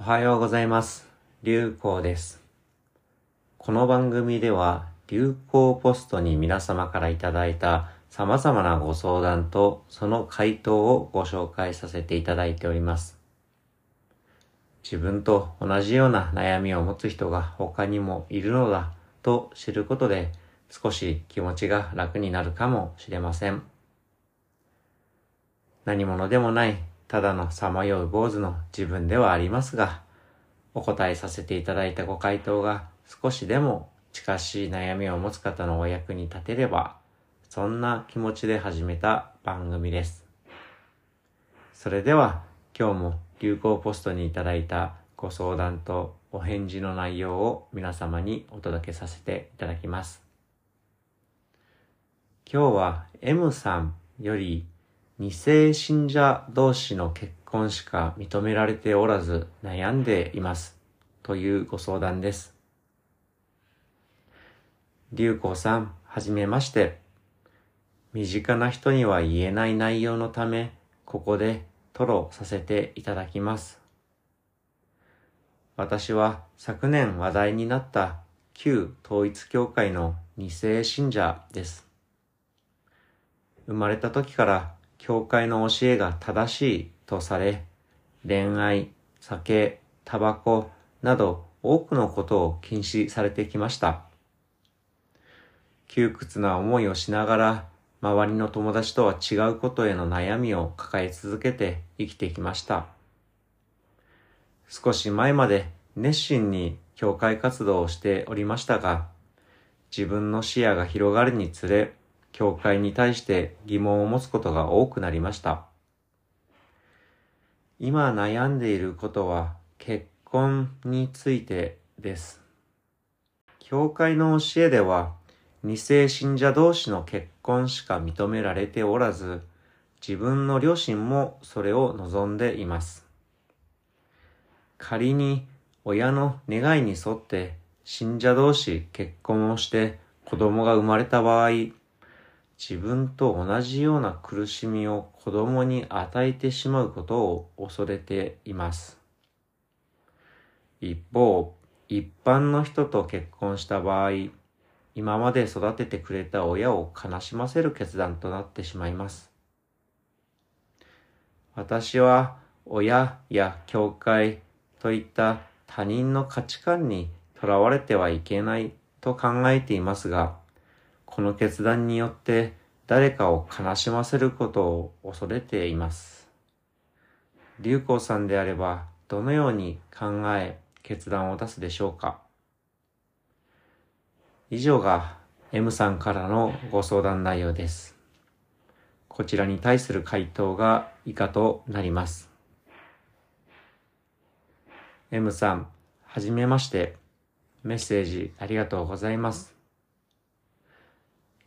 おはようございます。流行です。この番組では流行ポストに皆様からいただいた様々なご相談とその回答をご紹介させていただいております。自分と同じような悩みを持つ人が他にもいるのだと知ることで少し気持ちが楽になるかもしれません。何者でもないただのさまよう坊主の自分ではありますが、お答えさせていただいたご回答が少しでも近しい悩みを持つ方のお役に立てれば、そんな気持ちで始めた番組です。それでは今日も流行ポストにいただいたご相談とお返事の内容を皆様にお届けさせていただきます。今日は M さんより二世信者同士の結婚しか認められておらず悩んでいますというご相談です。流行さん、はじめまして。身近な人には言えない内容のため、ここで吐露させていただきます。私は昨年話題になった旧統一教会の二世信者です。生まれた時から教会の教えが正しいとされ、恋愛、酒、タバコなど多くのことを禁止されてきました。窮屈な思いをしながら、周りの友達とは違うことへの悩みを抱え続けて生きてきました。少し前まで熱心に教会活動をしておりましたが、自分の視野が広がるにつれ、教会に対して疑問を持つことが多くなりました。今悩んでいることは結婚についてです。教会の教えでは二世信者同士の結婚しか認められておらず、自分の両親もそれを望んでいます。仮に親の願いに沿って信者同士結婚をして子供が生まれた場合、自分と同じような苦しみを子供に与えてしまうことを恐れています。一方、一般の人と結婚した場合、今まで育ててくれた親を悲しませる決断となってしまいます。私は親や教会といった他人の価値観にとらわれてはいけないと考えていますが、この決断によって誰かを悲しませることを恐れています。流行さんであればどのように考え決断を出すでしょうか以上が M さんからのご相談内容です。こちらに対する回答が以下となります。M さん、はじめまして。メッセージありがとうございます。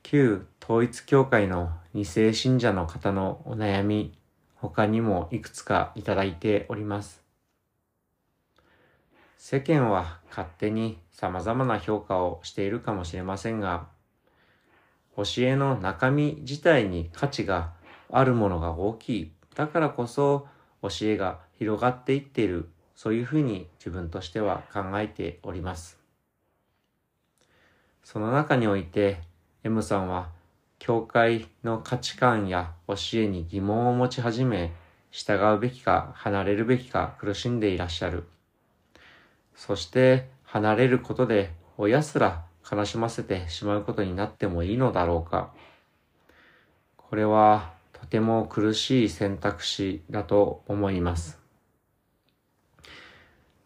旧統一教会の二世信者の方のお悩み、他にもいくつかいただいております。世間は勝手に様々な評価をしているかもしれませんが、教えの中身自体に価値があるものが大きい。だからこそ教えが広がっていっている。そういうふうに自分としては考えております。その中において M さんは教会の価値観や教えに疑問を持ち始め、従うべきか離れるべきか苦しんでいらっしゃる。そして離れることで親すら悲しませてしまうことになってもいいのだろうか。これはとても苦しい選択肢だと思います。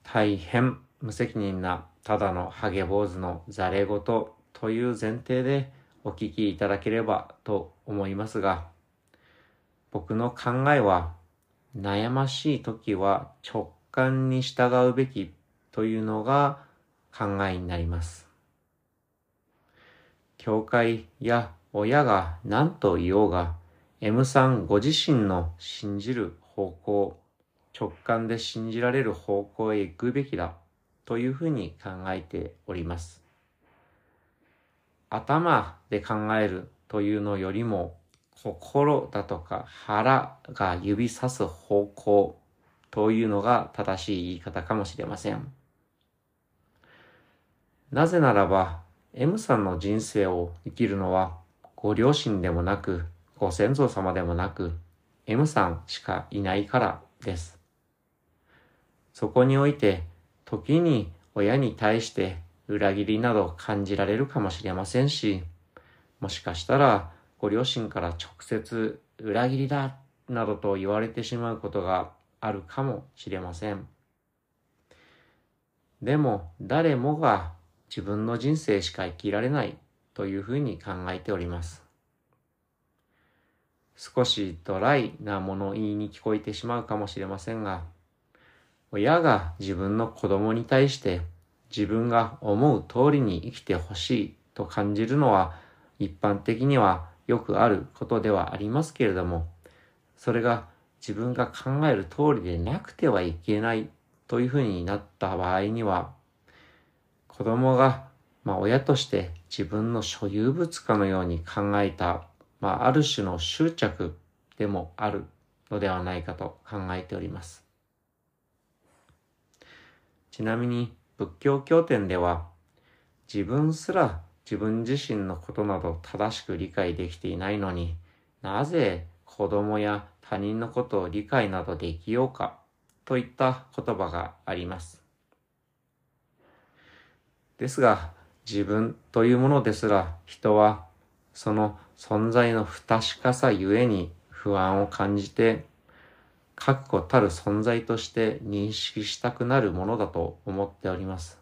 大変無責任なただのハゲ坊主のザレ言という前提でお聞きいただければと思いますが、僕の考えは悩ましい時は直感に従うべきというのが考えになります。教会や親が何と言おうが、M さんご自身の信じる方向、直感で信じられる方向へ行くべきだというふうに考えております。頭で考えるというのよりも心だとか腹が指さす方向というのが正しい言い方かもしれません。なぜならば、M さんの人生を生きるのは、ご両親でもなく、ご先祖様でもなく、M さんしかいないからです。そこにおいて、時に親に対して裏切りなど感じられるかもしれませんし、もしかしたらご両親から直接裏切りだなどと言われてしまうことがあるかもしれません。でも誰もが自分の人生しか生きられないというふうに考えております。少しドライな物言いに聞こえてしまうかもしれませんが、親が自分の子供に対して自分が思う通りに生きてほしいと感じるのは一般的にはよくあることではありますけれども、それが自分が考える通りでなくてはいけないというふうになった場合には、子供が、まあ、親として自分の所有物かのように考えた、まあ、ある種の執着でもあるのではないかと考えております。ちなみに仏教経典では自分すら自分自身のことなど正しく理解できていないのになぜ子供や他人のことを理解などできようかといった言葉があります。ですが、自分というものですら人はその存在の不確かさゆえに不安を感じて確固たる存在として認識したくなるものだと思っております。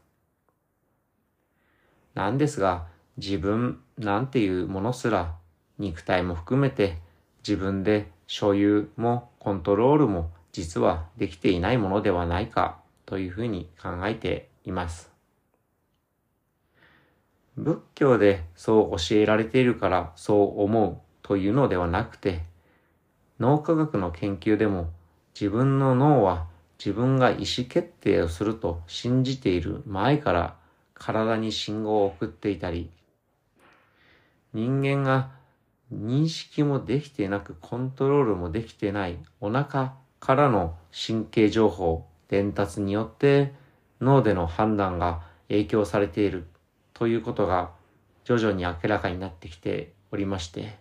なんですが、自分なんていうものすら肉体も含めて自分で所有もコントロールも実はできていないものではないかというふうに考えています。仏教でそう教えられているからそう思うというのではなくて、脳科学の研究でも自分の脳は自分が意思決定をすると信じている前から体に信号を送っていたり、人間が認識もできてなくコントロールもできてないお腹からの神経情報、伝達によって脳での判断が影響されているということが徐々に明らかになってきておりまして、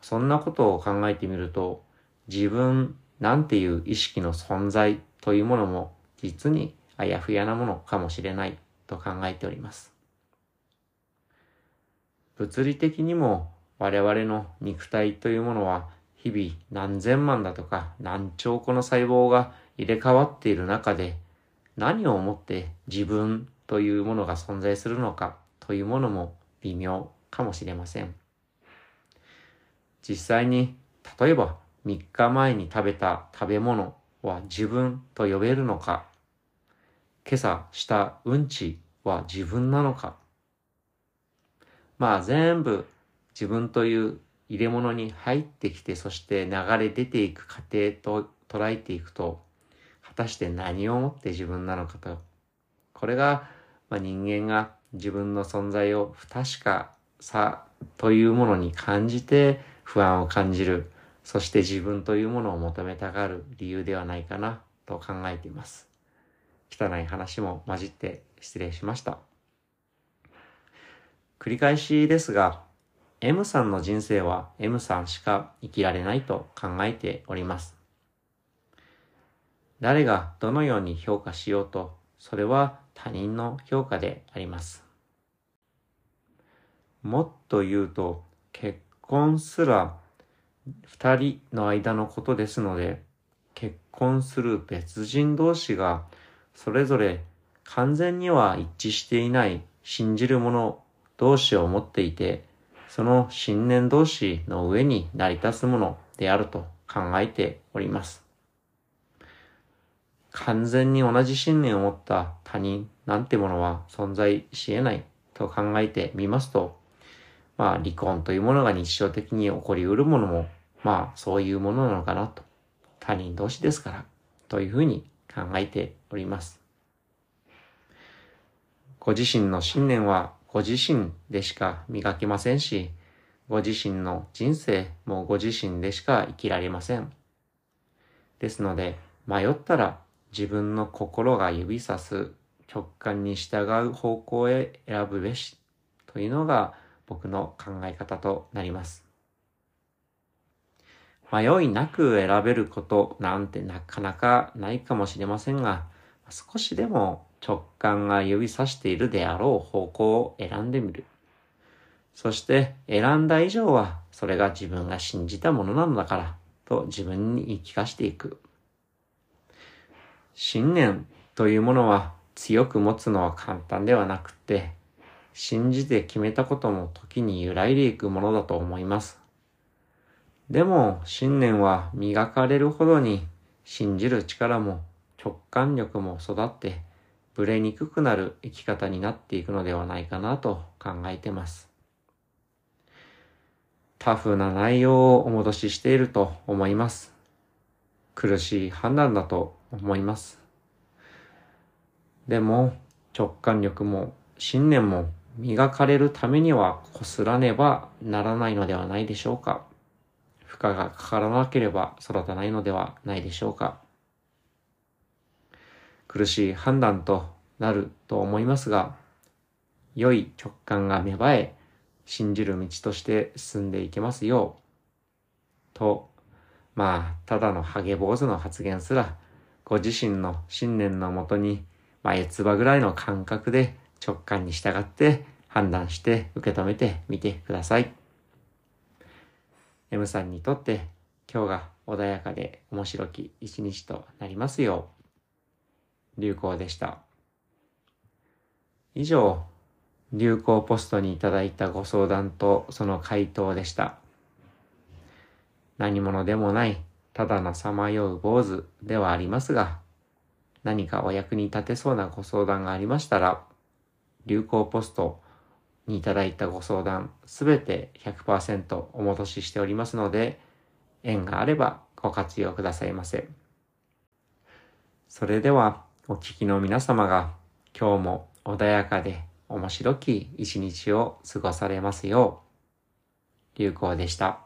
そんなことを考えてみると、自分なんていう意識の存在というものも実にあやふやなものかもしれないと考えております。物理的にも我々の肉体というものは日々何千万だとか何兆個の細胞が入れ替わっている中で何をもって自分というものが存在するのかというものも微妙かもしれません。実際に例えば3日前に食べた食べ物は自分と呼べるのか？今朝したうんちは自分なのか？まあ全部自分という入れ物に入ってきてそして流れ出ていく過程と捉えていくと果たして何をもって自分なのかと。これが、まあ、人間が自分の存在を不確かさというものに感じて不安を感じるそして自分というものを求めたがる理由ではないかなと考えています。汚い話も混じって失礼しました。繰り返しですが、M さんの人生は M さんしか生きられないと考えております。誰がどのように評価しようと、それは他人の評価であります。もっと言うと、結婚すら二人の間のことですので、結婚する別人同士がそれぞれ完全には一致していない信じる者同士を持っていて、その信念同士の上に成り立つものであると考えております。完全に同じ信念を持った他人なんてものは存在し得ないと考えてみますと、まあ離婚というものが日常的に起こりうるものも、まあそういうものなのかなと。他人同士ですから、というふうに考えております。ご自身の信念はご自身でしか磨けませんし、ご自身の人生もご自身でしか生きられません。ですので、迷ったら自分の心が指さす直感に従う方向へ選ぶべしというのが僕の考え方となります。迷いなく選べることなんてなかなかないかもしれませんが、少しでも直感が指さしているであろう方向を選んでみる。そして選んだ以上はそれが自分が信じたものなのだからと自分に言い聞かしていく。信念というものは強く持つのは簡単ではなくて、信じて決めたことも時に揺らいでいくものだと思います。でも信念は磨かれるほどに信じる力も直感力も育ってブレにくくなる生き方になっていくのではないかなと考えてます。タフな内容をお戻ししていると思います。苦しい判断だと思います。でも直感力も信念も磨かれるためにはこすらねばならないのではないでしょうか。負荷がかからなければ育たないのではないでしょうか。苦しい判断となると思いますが、良い直感が芽生え、信じる道として進んでいけますよう、と、まあ、ただのハゲ坊主の発言すら、ご自身の信念のもとに、眉唾ぐらいの感覚で直感に従って判断して受け止めてみてください。M さんにとって今日が穏やかで面白き一日となりますよう。流行でした。以上、流行ポストにいただいたご相談とその回答でした。何者でもない、ただのさまよう坊主ではありますが、何かお役に立てそうなご相談がありましたら、流行ポストにいただいたご相談すべて100%お戻ししておりますので、縁があればご活用くださいませ。それでは、お聞きの皆様が今日も穏やかで面白き一日を過ごされますよう、流行でした。